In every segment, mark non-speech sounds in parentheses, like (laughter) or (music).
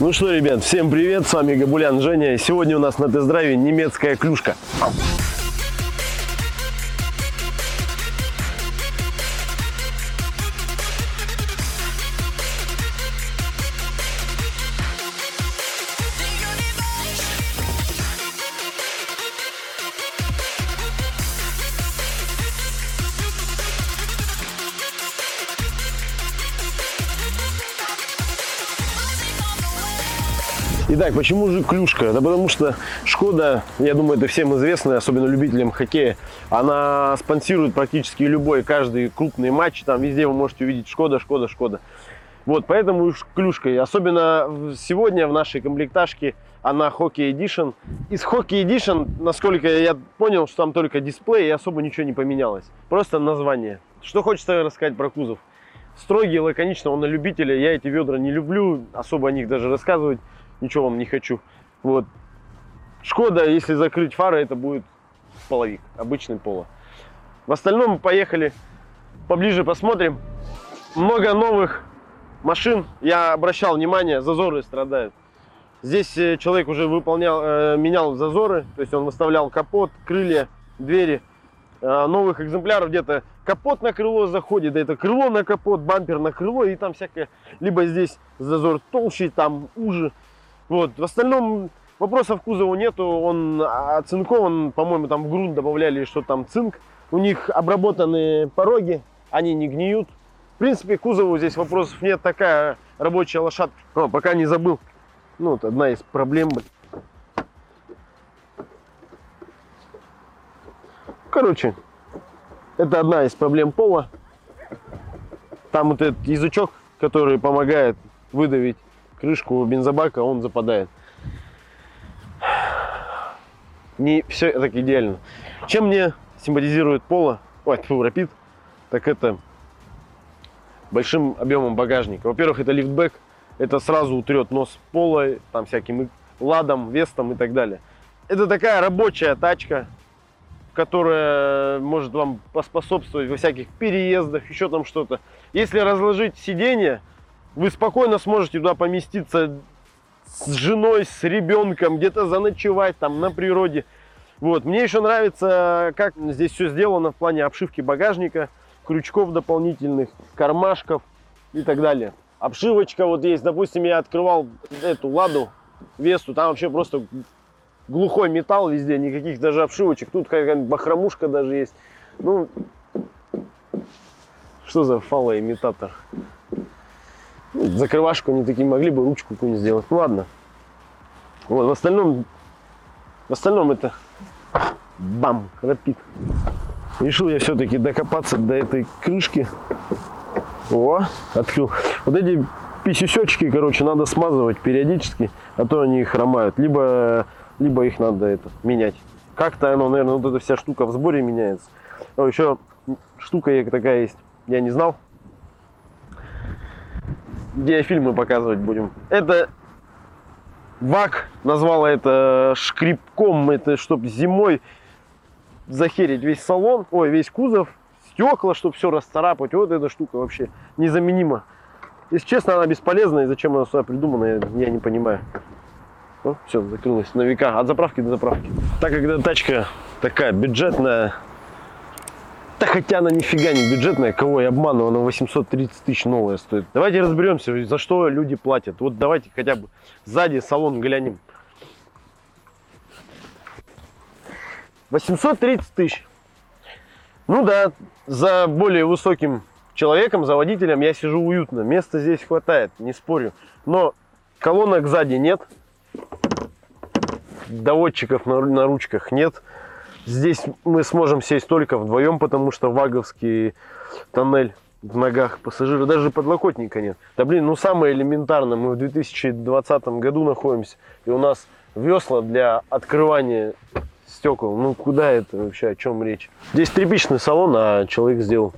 Ну что, ребят, всем привет, с вами Габулян Женя. Сегодня у нас на тест-драйве немецкая клюшка. Итак, почему же клюшка? Да потому что Шкода, я думаю, это всем известно, особенно любителям хоккея, она спонсирует практически любой, каждый крупный матч, там везде вы можете увидеть Шкода, Шкода, Шкода. Вот, поэтому клюшка. Особенно сегодня в нашей комплектажке она Hockey Edition. Из Hockey Edition, насколько я понял, что там только дисплей и особо ничего не поменялось. Просто название. Что хочется рассказать про кузов. Строгий, лаконично, он на любителя. Я эти ведра не люблю, особо о них даже рассказывать ничего вам не хочу. Вот. Шкода, если закрыть фары, это будет половик, обычный поло. В остальном поехали поближе посмотрим. Много новых машин. Я обращал внимание, зазоры страдают. Здесь э, человек уже выполнял, э, менял зазоры, то есть он выставлял капот, крылья, двери. Э, новых экземпляров где-то капот на крыло заходит, это крыло на капот, бампер на крыло, и там всякое. Либо здесь зазор толще, там уже. Вот. В остальном вопросов к кузову нету. Он оцинкован, по-моему, там в грунт добавляли, что там цинк. У них обработаны пороги, они не гниют. В принципе, к кузову здесь вопросов нет. Такая рабочая лошадка. О, пока не забыл. Ну, вот одна из проблем. Короче, это одна из проблем пола. Там вот этот язычок, который помогает выдавить крышку бензобака, он западает. Не все так идеально. Чем мне симпатизирует Пола, ой, (laughs) фу, Rapid, так это большим объемом багажника. Во-первых, это лифтбэк, это сразу утрет нос пола, там всяким ладом, вестом и так далее. Это такая рабочая тачка, которая может вам поспособствовать во всяких переездах, еще там что-то. Если разложить сиденье, вы спокойно сможете туда поместиться с женой, с ребенком, где-то заночевать там на природе. Вот. Мне еще нравится, как здесь все сделано в плане обшивки багажника, крючков дополнительных, кармашков и так далее. Обшивочка вот есть, допустим, я открывал эту ладу, весу, там вообще просто глухой металл везде, никаких даже обшивочек. Тут какая-нибудь бахромушка даже есть. Ну, что за фалоимитатор? Закрывашку не такие могли бы ручку какую-нибудь сделать. Ну ладно. Вот, в остальном, в остальном это бам, рапид. Решил я все-таки докопаться до этой крышки. О, открыл. Вот эти писюсечки, короче, надо смазывать периодически, а то они хромают. Либо, либо их надо это, менять. Как-то оно, наверное, вот эта вся штука в сборе меняется. О, еще штука такая есть, я не знал где фильмы показывать будем. Это ВАК назвала это шкрипком, это чтобы зимой захерить весь салон, ой, весь кузов, стекла, чтобы все расцарапать. Вот эта штука вообще незаменима. Если честно, она бесполезна, и зачем она сюда придумана, я, я не понимаю. О, все, закрылась на века, от заправки до заправки. Так как эта тачка такая бюджетная, да хотя она нифига не бюджетная, кого я обманываю, она 830 тысяч новая стоит. Давайте разберемся, за что люди платят. Вот давайте хотя бы сзади салон глянем. 830 тысяч. Ну да, за более высоким человеком, за водителем я сижу уютно. Места здесь хватает, не спорю. Но колонок сзади нет. Доводчиков на, на ручках нет. Здесь мы сможем сесть только вдвоем, потому что ваговский тоннель в ногах пассажира, даже подлокотника нет. Да блин, ну самое элементарное, мы в 2020 году находимся, и у нас весла для открывания стекол. Ну куда это вообще, о чем речь? Здесь тряпичный салон, а человек сделал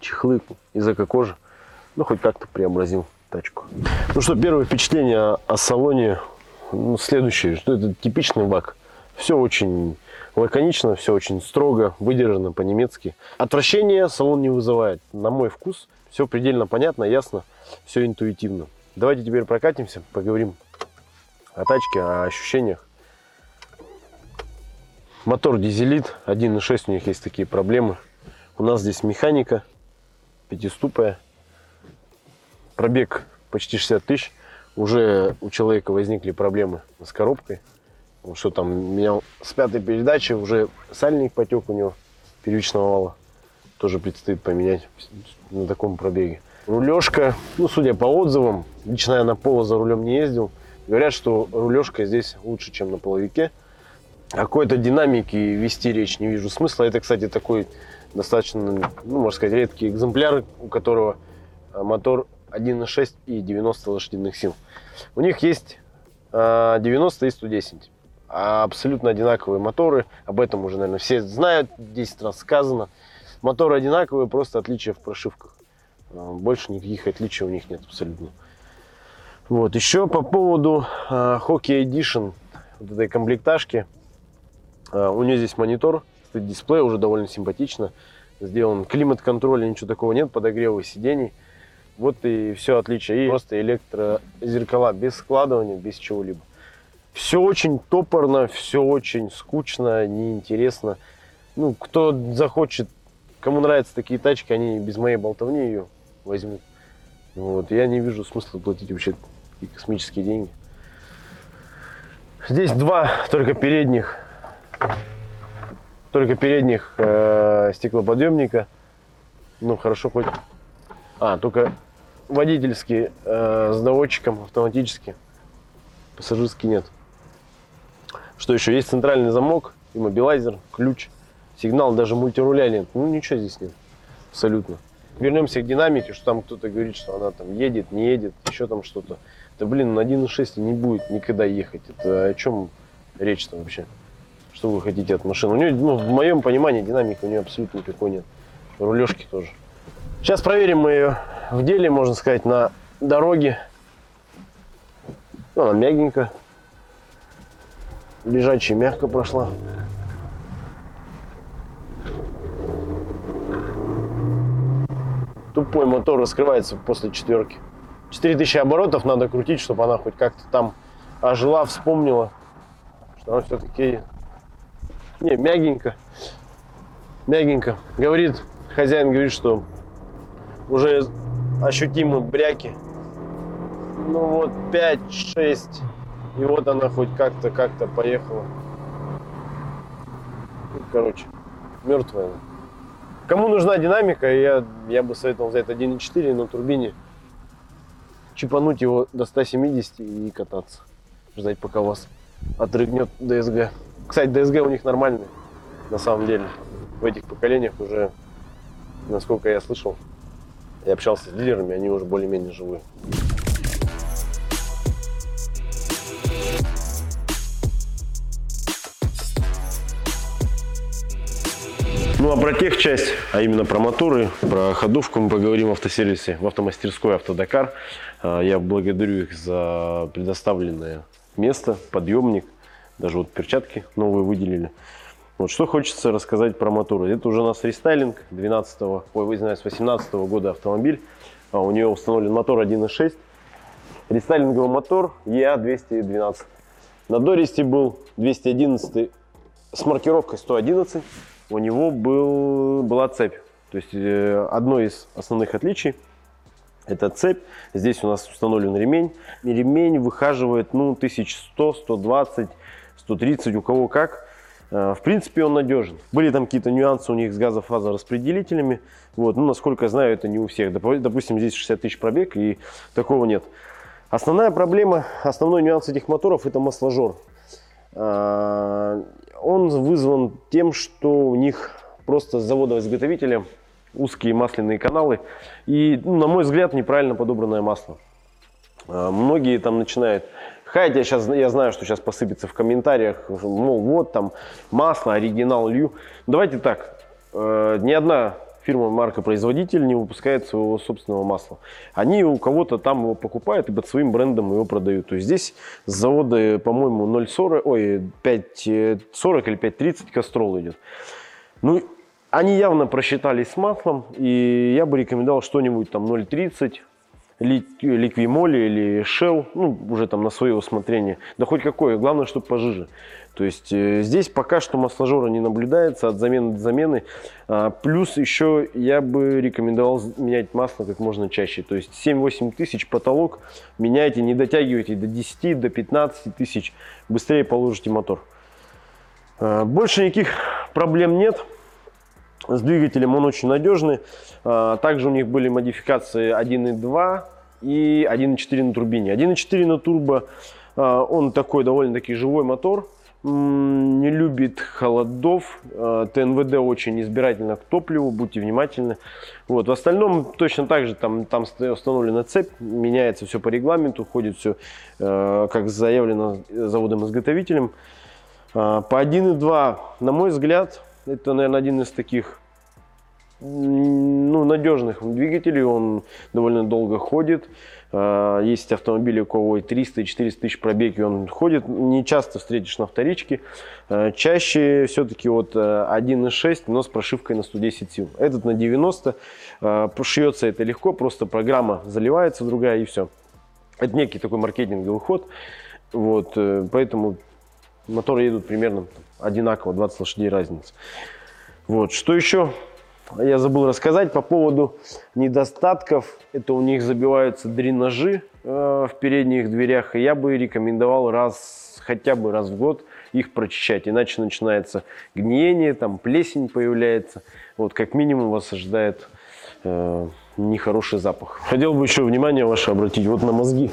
чехлы из эко-кожи. Ну хоть как-то преобразил тачку. Ну что, первое впечатление о салоне ну, следующее, что это типичный ВАК. Все очень лаконично, все очень строго, выдержано по-немецки. Отвращение салон не вызывает. На мой вкус все предельно понятно, ясно, все интуитивно. Давайте теперь прокатимся, поговорим о тачке, о ощущениях. Мотор дизелит, 1.6 у них есть такие проблемы. У нас здесь механика, пятиступая. Пробег почти 60 тысяч. Уже у человека возникли проблемы с коробкой. Что там, менял с пятой передачи, уже сальник потек у него первичного вала. Тоже предстоит поменять на таком пробеге. Рулежка, ну, судя по отзывам, лично я на поло за рулем не ездил, говорят, что рулежка здесь лучше, чем на половике. О какой-то динамике вести речь не вижу смысла. Это, кстати, такой достаточно, ну, можно сказать, редкий экземпляр, у которого а, мотор 1.6 и 90 лошадиных сил. У них есть 90 а, и 110. Абсолютно одинаковые моторы. Об этом уже, наверное, все знают. 10 раз сказано. Моторы одинаковые, просто отличия в прошивках. А, больше никаких отличий у них нет абсолютно. Вот. Еще по поводу uh, Hockey Edition, вот этой комплектажки. Uh, у нее здесь монитор, стоит дисплей, уже довольно симпатично. Сделан климат-контроль, ничего такого нет, подогревы сидений. Вот и все отличие. И просто электрозеркала без складывания, без чего-либо. Все очень топорно, все очень скучно, неинтересно. Ну, кто захочет, кому нравятся такие тачки, они без моей болтовни ее возьмут. Вот. Я не вижу смысла платить вообще такие космические деньги. Здесь два только передних, только передних э, стеклоподъемника. Ну, хорошо хоть... А, только водительские э, с доводчиком автоматически. Пассажирский нет. Что еще? Есть центральный замок, иммобилайзер, ключ, сигнал, даже мультируля нет. Ну, ничего здесь нет. Абсолютно вернемся к динамике, что там кто-то говорит, что она там едет, не едет, еще там что-то. Да блин, на 1.6 не будет никогда ехать. Это о чем речь-то вообще? Что вы хотите от машины? У нее, ну, в моем понимании, динамики у нее абсолютно никакой нет. Рулежки тоже. Сейчас проверим мы ее в деле, можно сказать, на дороге. Ну, она мягенько. Лежачая мягко прошла. тупой мотор раскрывается после четверки. 4000 оборотов надо крутить, чтобы она хоть как-то там ожила, вспомнила, что она все-таки не, мягенько. Мягенько. Говорит, хозяин говорит, что уже ощутимы бряки. Ну вот 5-6. И вот она хоть как-то, как-то поехала. Короче, мертвая. Кому нужна динамика, я, я бы советовал взять 1.4 на турбине, чипануть его до 170 и кататься. Ждать, пока вас отрыгнет DSG. Кстати, DSG у них нормальный, на самом деле. В этих поколениях уже, насколько я слышал, я общался с дилерами, они уже более-менее живые. А про тех часть, а именно про моторы, про ходовку мы поговорим в автосервисе, в автомастерской Автодакар. А, я благодарю их за предоставленное место, подъемник, даже вот перчатки новые выделили. Вот что хочется рассказать про моторы. Это уже у нас рестайлинг 12 ой, извиняюсь, 18 -го года автомобиль. А у нее установлен мотор 1.6. Рестайлинговый мотор EA212. На Дористе был 211 с маркировкой 111 у него был, была цепь. То есть э, одно из основных отличий это цепь. Здесь у нас установлен ремень. Ремень выхаживает ну, 1100, 120, 130, у кого как. Э, в принципе, он надежен. Были там какие-то нюансы у них с газофазораспределителями. Вот. Ну, насколько я знаю, это не у всех. Допустим, здесь 60 тысяч пробег, и такого нет. Основная проблема, основной нюанс этих моторов – это масложор. Он вызван тем, что у них просто с завода-изготовителя узкие масляные каналы и, ну, на мой взгляд, неправильно подобранное масло. А, многие там начинают Хотя сейчас, я знаю, что сейчас посыпется в комментариях, мол, вот там масло, оригинал лью. Давайте так, э, ни одна фирма, марка-производитель не выпускает своего собственного масла. Они у кого-то там его покупают и под своим брендом его продают. То есть здесь с завода, по-моему, 0,40, ой, 5,40 или 5,30 кастрол идет. Ну, они явно просчитались с маслом, и я бы рекомендовал что-нибудь там 0,30, ликвимоли или Shell, ну, уже там на свое усмотрение. Да хоть какое, главное, чтобы пожиже. То есть э, здесь пока что масложора не наблюдается от замены до замены. А, плюс еще я бы рекомендовал менять масло как можно чаще. То есть 7-8 тысяч потолок меняйте, не дотягивайте до 10, до 15 тысяч. Быстрее положите мотор. А, больше никаких проблем нет. С двигателем он очень надежный. А, также у них были модификации 1.2 и 1.4 на турбине. 1.4 на турбо, а, он такой довольно-таки живой мотор, не любит холодов, а, ТНВД очень избирательно к топливу, будьте внимательны. Вот. В остальном точно так же там, там установлена цепь, меняется все по регламенту, ходит все как заявлено заводом-изготовителем. По 1.2, на мой взгляд, это, наверное, один из таких ну, надежных двигателей. Он довольно долго ходит. А, есть автомобили, у кого и 300, и 400 тысяч пробеги он ходит. Не часто встретишь на вторичке. А, чаще все-таки вот 1.6, э, но с прошивкой на 110 сил. Этот на 90. А, шьется это легко, просто программа заливается другая и все. Это некий такой маркетинговый ход. Вот, э, поэтому моторы едут примерно одинаково, 20 лошадей разница. Вот, что еще я забыл рассказать по поводу недостатков. Это у них забиваются дренажи э, в передних дверях. И я бы рекомендовал раз, хотя бы раз в год их прочищать. Иначе начинается гниение, там плесень появляется. Вот как минимум вас ожидает э, нехороший запах. Хотел бы еще внимание ваше обратить вот на мозги.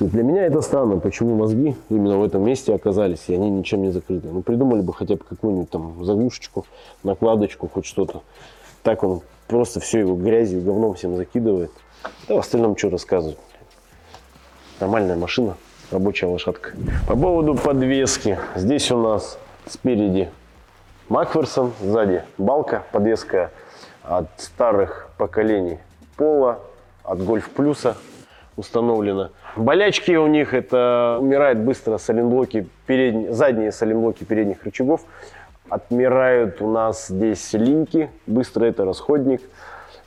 Для меня это странно, почему мозги именно в этом месте оказались, и они ничем не закрыты. Ну, придумали бы хотя бы какую-нибудь там заглушечку, накладочку, хоть что-то. Так он просто все его грязью, говном всем закидывает. Да в остальном что рассказывать. Нормальная машина, рабочая лошадка. По поводу подвески. Здесь у нас спереди Макферсон, сзади балка, подвеска от старых поколений Пола, от Гольф Плюса установлена. Болячки у них это умирает быстро соленблоки, передние, задние соленблоки передних рычагов. Отмирают у нас здесь линьки, быстро это расходник.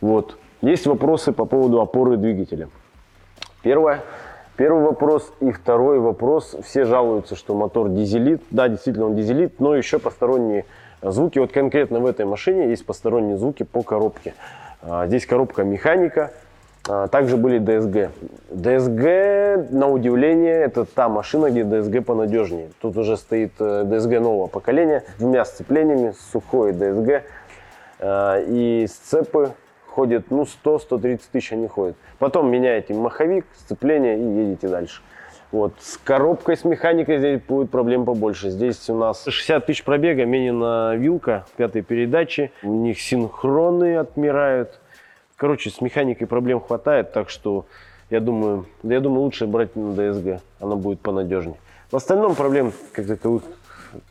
Вот. Есть вопросы по поводу опоры двигателя. Первое. Первый вопрос и второй вопрос. Все жалуются, что мотор дизелит. Да, действительно он дизелит, но еще посторонние звуки. Вот конкретно в этой машине есть посторонние звуки по коробке. А, здесь коробка механика, также были DSG. DSG, на удивление, это та машина, где DSG понадежнее. Тут уже стоит DSG э, нового поколения, двумя сцеплениями, сухой DSG. А, и сцепы ходят, ну, 100-130 тысяч они ходят. Потом меняете маховик, сцепление и едете дальше. Вот. С коробкой, с механикой здесь будет проблем побольше. Здесь у нас 60 тысяч пробега, менена вилка пятой передачи. У них синхроны отмирают. Короче, с механикой проблем хватает, так что я думаю, да я думаю, лучше брать на DSG, она будет понадежнее. В остальном проблем, как таковых,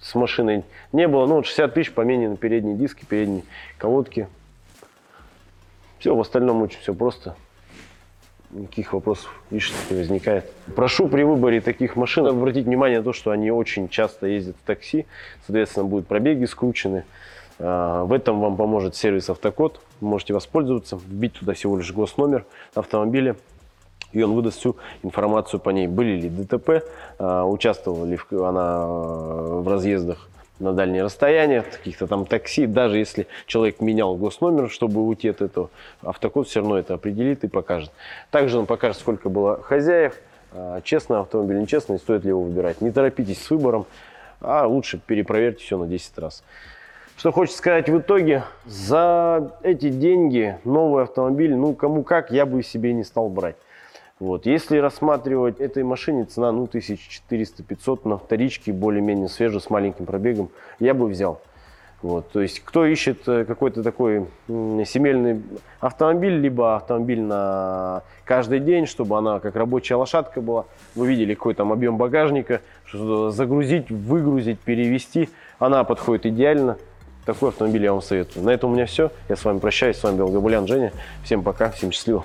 с машиной не было. Ну, вот 60 тысяч поменены передние диски, передние колодки. Все, в остальном очень все просто. Никаких вопросов лишних не возникает. Прошу при выборе таких машин обратить внимание на то, что они очень часто ездят в такси. Соответственно, будут пробеги скручены. А, в этом вам поможет сервис «Автокод». Можете воспользоваться, вбить туда всего лишь госномер автомобиля, и он выдаст всю информацию по ней. Были ли ДТП, а, участвовала ли она э, в разъездах на дальние расстояния, каких-то там такси. Даже если человек менял госномер, чтобы уйти от этого, автокод все равно это определит и покажет. Также он покажет, сколько было хозяев, а, честный автомобиль, нечестный, стоит ли его выбирать. Не торопитесь с выбором, а лучше перепроверьте все на 10 раз. Что хочется сказать в итоге, за эти деньги новый автомобиль, ну кому как, я бы себе не стал брать. Вот. Если рассматривать этой машине цена ну 1400-500 на вторичке, более-менее свежий, с маленьким пробегом, я бы взял. Вот. То есть кто ищет э, какой-то такой семейный автомобиль, либо автомобиль на каждый день, чтобы она как рабочая лошадка была, вы видели какой там объем багажника, загрузить, выгрузить, перевести, она подходит идеально. Такой автомобиль я вам советую. На этом у меня все. Я с вами прощаюсь. С вами был Габулян Женя. Всем пока, всем счастливо.